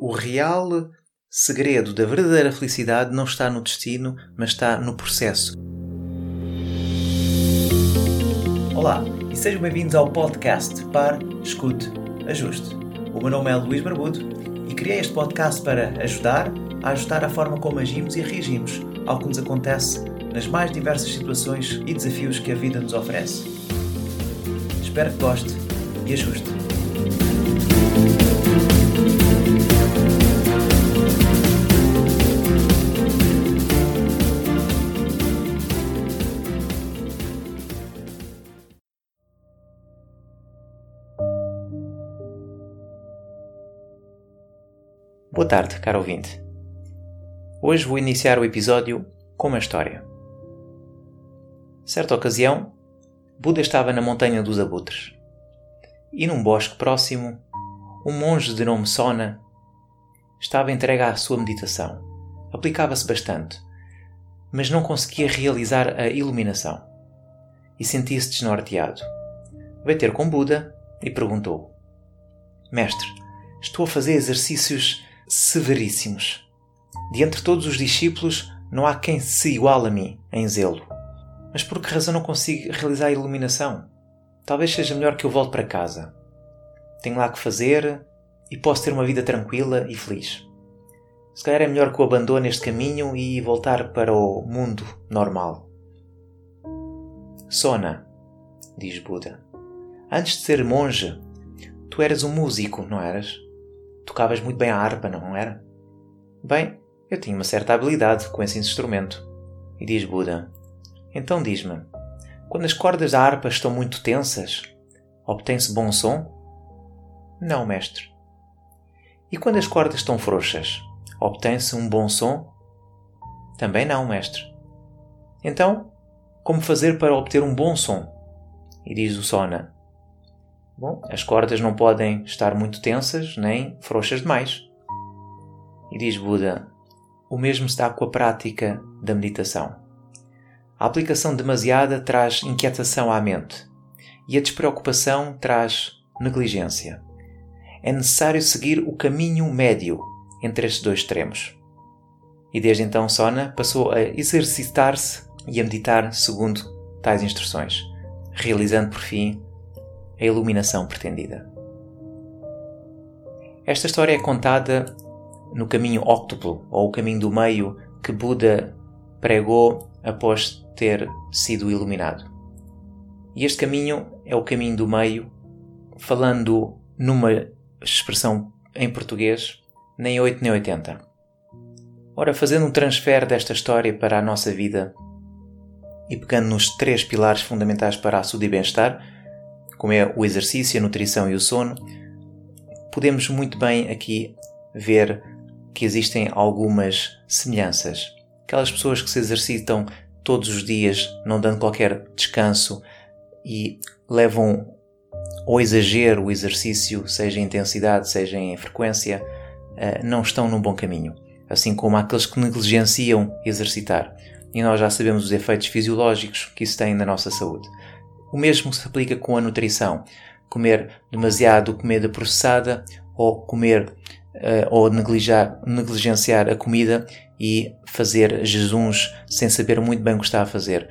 O real segredo da verdadeira felicidade não está no destino, mas está no processo. Olá e sejam bem-vindos ao podcast Par, Escute, Ajuste. O meu nome é Luís Barbudo e criei este podcast para ajudar a ajustar a forma como agimos e reagimos ao que nos acontece nas mais diversas situações e desafios que a vida nos oferece. Espero que goste e ajuste. Boa tarde, caro ouvinte. Hoje vou iniciar o episódio com uma história. Certa ocasião, Buda estava na Montanha dos Abutres e num bosque próximo, um monge de nome Sona estava entregue à sua meditação. Aplicava-se bastante, mas não conseguia realizar a iluminação e sentia-se desnorteado. Veio ter com Buda e perguntou: Mestre, estou a fazer exercícios severíssimos. De entre todos os discípulos, não há quem se iguale a mim em zelo. Mas por que razão não consigo realizar a iluminação? Talvez seja melhor que eu volte para casa. Tenho lá que fazer e posso ter uma vida tranquila e feliz. Se calhar é melhor que eu abandone este caminho e voltar para o mundo normal. Sona, diz Buda, antes de ser monge, tu eras um músico, não eras? Tocavas muito bem a harpa, não era? Bem, eu tinha uma certa habilidade com esse instrumento. E diz Buda: Então diz-me, quando as cordas da harpa estão muito tensas, obtém-se bom som? Não, mestre. E quando as cordas estão frouxas, obtém-se um bom som? Também não, mestre. Então, como fazer para obter um bom som? E diz o Sona: Bom, as cordas não podem estar muito tensas nem frouxas demais. E diz Buda: o mesmo dá com a prática da meditação. A aplicação demasiada traz inquietação à mente e a despreocupação traz negligência. É necessário seguir o caminho médio entre estes dois extremos. E desde então Sona passou a exercitar-se e a meditar segundo tais instruções, realizando por fim a iluminação pretendida. Esta história é contada no caminho óctuplo, ou o caminho do meio que Buda pregou após ter sido iluminado. E este caminho é o caminho do meio, falando numa expressão em português, nem 8 nem 80. Ora, fazendo um transfer desta história para a nossa vida e pegando nos três pilares fundamentais para a saúde e bem-estar, como é o exercício, a nutrição e o sono, podemos muito bem aqui ver que existem algumas semelhanças. Aquelas pessoas que se exercitam todos os dias, não dando qualquer descanso e levam ao exagero o exercício, seja em intensidade, seja em frequência, eh, não estão num bom caminho. Assim como aqueles que negligenciam exercitar. E nós já sabemos os efeitos fisiológicos que isso tem na nossa saúde. O mesmo se aplica com a nutrição. Comer demasiado comida processada ou comer uh, ou negligenciar a comida e fazer jejuns sem saber muito bem o que está a fazer.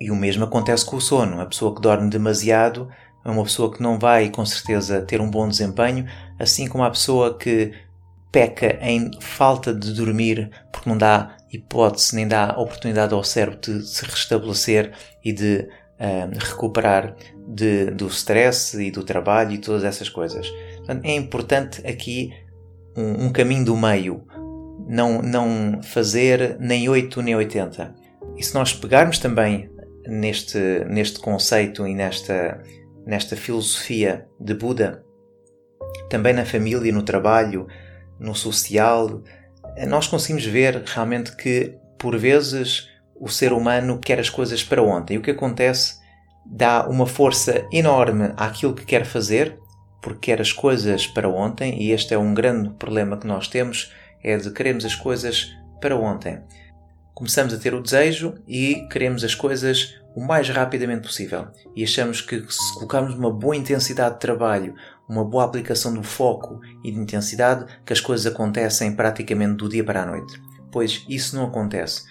E o mesmo acontece com o sono. A pessoa que dorme demasiado é uma pessoa que não vai com certeza ter um bom desempenho, assim como a pessoa que peca em falta de dormir porque não dá hipótese nem dá oportunidade ao cérebro de se restabelecer e de uh, recuperar de, do stress e do trabalho e todas essas coisas. Portanto, é importante aqui um, um, caminho do meio, não, não fazer nem 8 nem 80. E se nós pegarmos também neste, neste conceito e nesta, nesta filosofia de Buda, também na família, no trabalho, no social, nós conseguimos ver realmente que, por vezes, o ser humano quer as coisas para ontem. E o que acontece dá uma força enorme àquilo que quer fazer, porque quer as coisas para ontem, e este é um grande problema que nós temos, é de queremos as coisas para ontem. Começamos a ter o desejo e queremos as coisas o mais rapidamente possível. E achamos que se colocarmos uma boa intensidade de trabalho, uma boa aplicação do foco e de intensidade que as coisas acontecem praticamente do dia para a noite. Pois isso não acontece.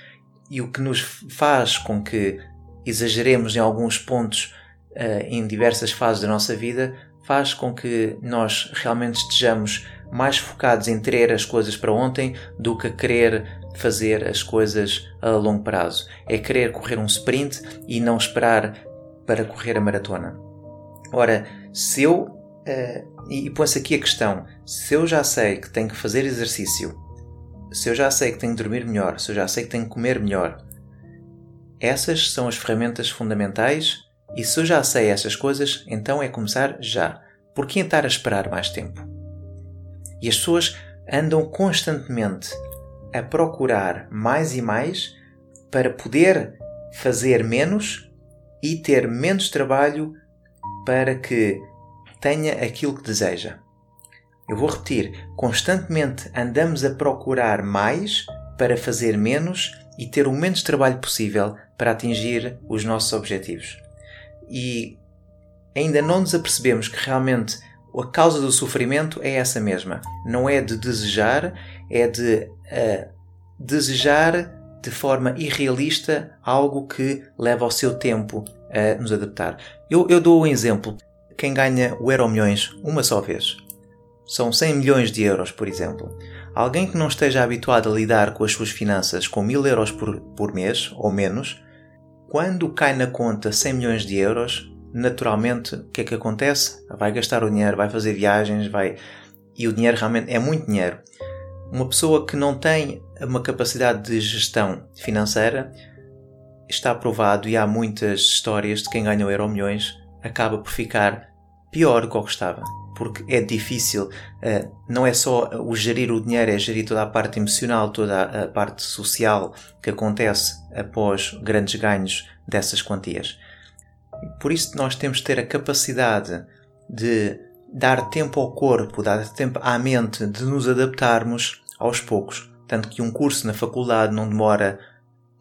E o que nos faz com que exageremos em alguns pontos uh, em diversas fases da nossa vida faz com que nós realmente estejamos mais focados em ter as coisas para ontem do que querer fazer as coisas a longo prazo. É querer correr um sprint e não esperar para correr a maratona. Ora, se eu. Uh, e põe-se aqui a questão: se eu já sei que tenho que fazer exercício, se eu já sei que tenho que dormir melhor, se eu já sei que tenho que comer melhor, essas são as ferramentas fundamentais e se eu já sei essas coisas, então é começar já. Por que estar a esperar mais tempo? E as pessoas andam constantemente a procurar mais e mais para poder fazer menos e ter menos trabalho para que tenha aquilo que deseja. Eu vou repetir: constantemente andamos a procurar mais para fazer menos e ter o menos trabalho possível para atingir os nossos objetivos. E ainda não nos apercebemos que realmente a causa do sofrimento é essa mesma. Não é de desejar, é de uh, desejar de forma irrealista algo que leva ao seu tempo a nos adaptar. Eu, eu dou um exemplo. Quem ganha o Euro Milhões uma só vez são 100 milhões de euros, por exemplo. Alguém que não esteja habituado a lidar com as suas finanças com 1000 euros por, por mês ou menos, quando cai na conta 100 milhões de euros, naturalmente, o que é que acontece? Vai gastar o dinheiro, vai fazer viagens, vai. E o dinheiro realmente é muito dinheiro. Uma pessoa que não tem uma capacidade de gestão financeira está provado e há muitas histórias de quem ganha o euro milhões acaba por ficar pior do que o que estava. Porque é difícil, eh, não é só o gerir o dinheiro, é gerir toda a parte emocional, toda a parte social que acontece após grandes ganhos dessas quantias. Por isso nós temos de ter a capacidade de dar tempo ao corpo, dar tempo à mente de nos adaptarmos aos poucos. Tanto que um curso na faculdade não demora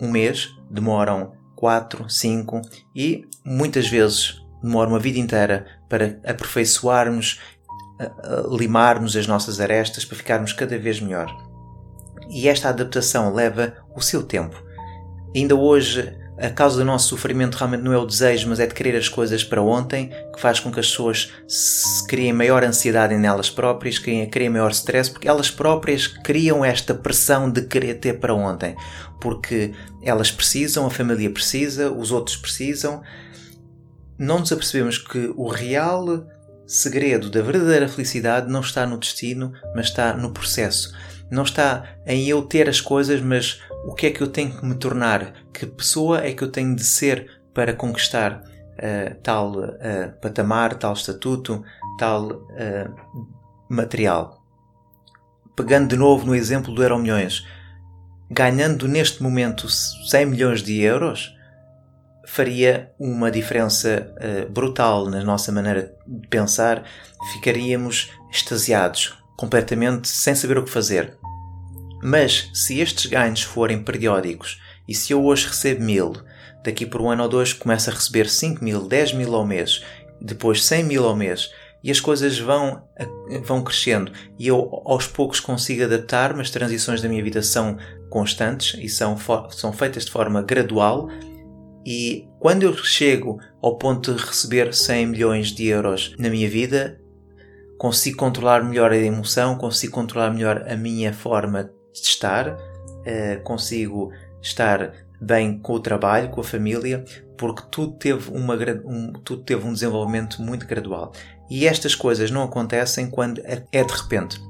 um mês, demoram quatro, cinco e muitas vezes demora uma vida inteira para aperfeiçoarmos, limarmos as nossas arestas para ficarmos cada vez melhor. E esta adaptação leva o seu tempo. Ainda hoje a causa do nosso sofrimento realmente não é o desejo, mas é de querer as coisas para ontem, que faz com que as pessoas criem maior ansiedade nelas próprias, criem, criem maior stress, porque elas próprias criam esta pressão de querer ter para ontem. Porque elas precisam, a família precisa, os outros precisam. Não nos apercebemos que o real segredo da verdadeira felicidade não está no destino, mas está no processo. Não está em eu ter as coisas, mas o que é que eu tenho que me tornar? Que pessoa é que eu tenho de ser para conquistar uh, tal uh, patamar, tal estatuto, tal uh, material? Pegando de novo no exemplo do Euro Milhões, ganhando neste momento 100 milhões de euros, faria uma diferença brutal na nossa maneira de pensar, ficaríamos extasiados, completamente sem saber o que fazer. Mas se estes ganhos forem periódicos e se eu hoje recebo mil, daqui por um ano ou dois começo a receber 5 mil, 10 mil ao mês, depois 100 mil ao mês e as coisas vão, vão crescendo e eu aos poucos consigo adaptar-me, as transições da minha vida são constantes e são, são feitas de forma gradual e quando eu chego ao ponto de receber 100 milhões de euros na minha vida, consigo controlar melhor a emoção, consigo controlar melhor a minha forma de estar, uh, consigo estar bem com o trabalho, com a família, porque tudo teve, uma, um, tudo teve um desenvolvimento muito gradual. E estas coisas não acontecem quando é, é de repente.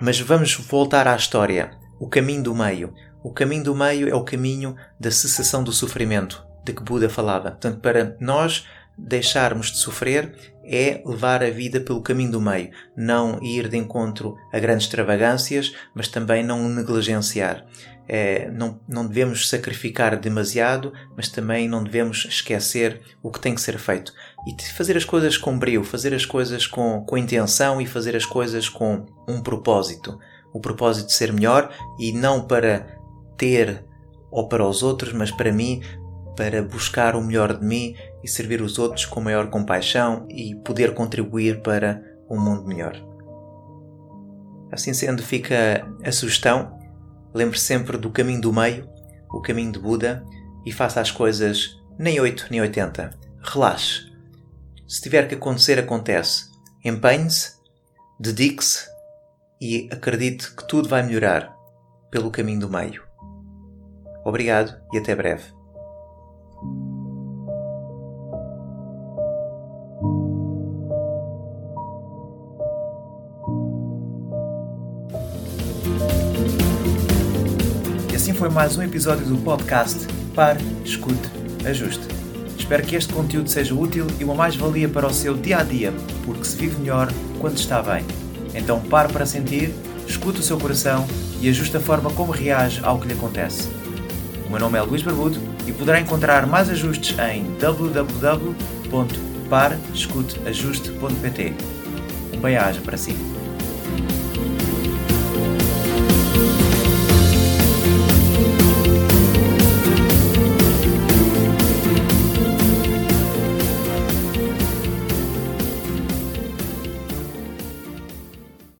Mas vamos voltar à história. O caminho do meio. O caminho do meio é o caminho da cessação do sofrimento, de que Buda falava. Portanto, para nós deixarmos de sofrer é levar a vida pelo caminho do meio, não ir de encontro a grandes extravagâncias, mas também não negligenciar. É, não, não devemos sacrificar demasiado, mas também não devemos esquecer o que tem que ser feito. E fazer as coisas com brio, fazer as coisas com, com intenção e fazer as coisas com um propósito. O propósito de ser melhor e não para ter ou para os outros, mas para mim, para buscar o melhor de mim e servir os outros com maior compaixão e poder contribuir para um mundo melhor. Assim sendo, fica a sugestão: lembre -se sempre do caminho do meio, o caminho de Buda, e faça as coisas nem 8 nem 80. Relaxe. Se tiver que acontecer, acontece. Empenhe-se, dedique-se e acredite que tudo vai melhorar pelo caminho do meio. Obrigado e até breve. E assim foi mais um episódio do podcast Pare, Escute, Ajuste. Espero que este conteúdo seja útil e uma mais-valia para o seu dia a dia, porque se vive melhor quando está bem. Então pare para sentir, escute o seu coração e ajuste a forma como reage ao que lhe acontece. Meu nome é Luís Barbudo e poderá encontrar mais ajustes em www.parescuteajuste.pt. Um bem-aja para si.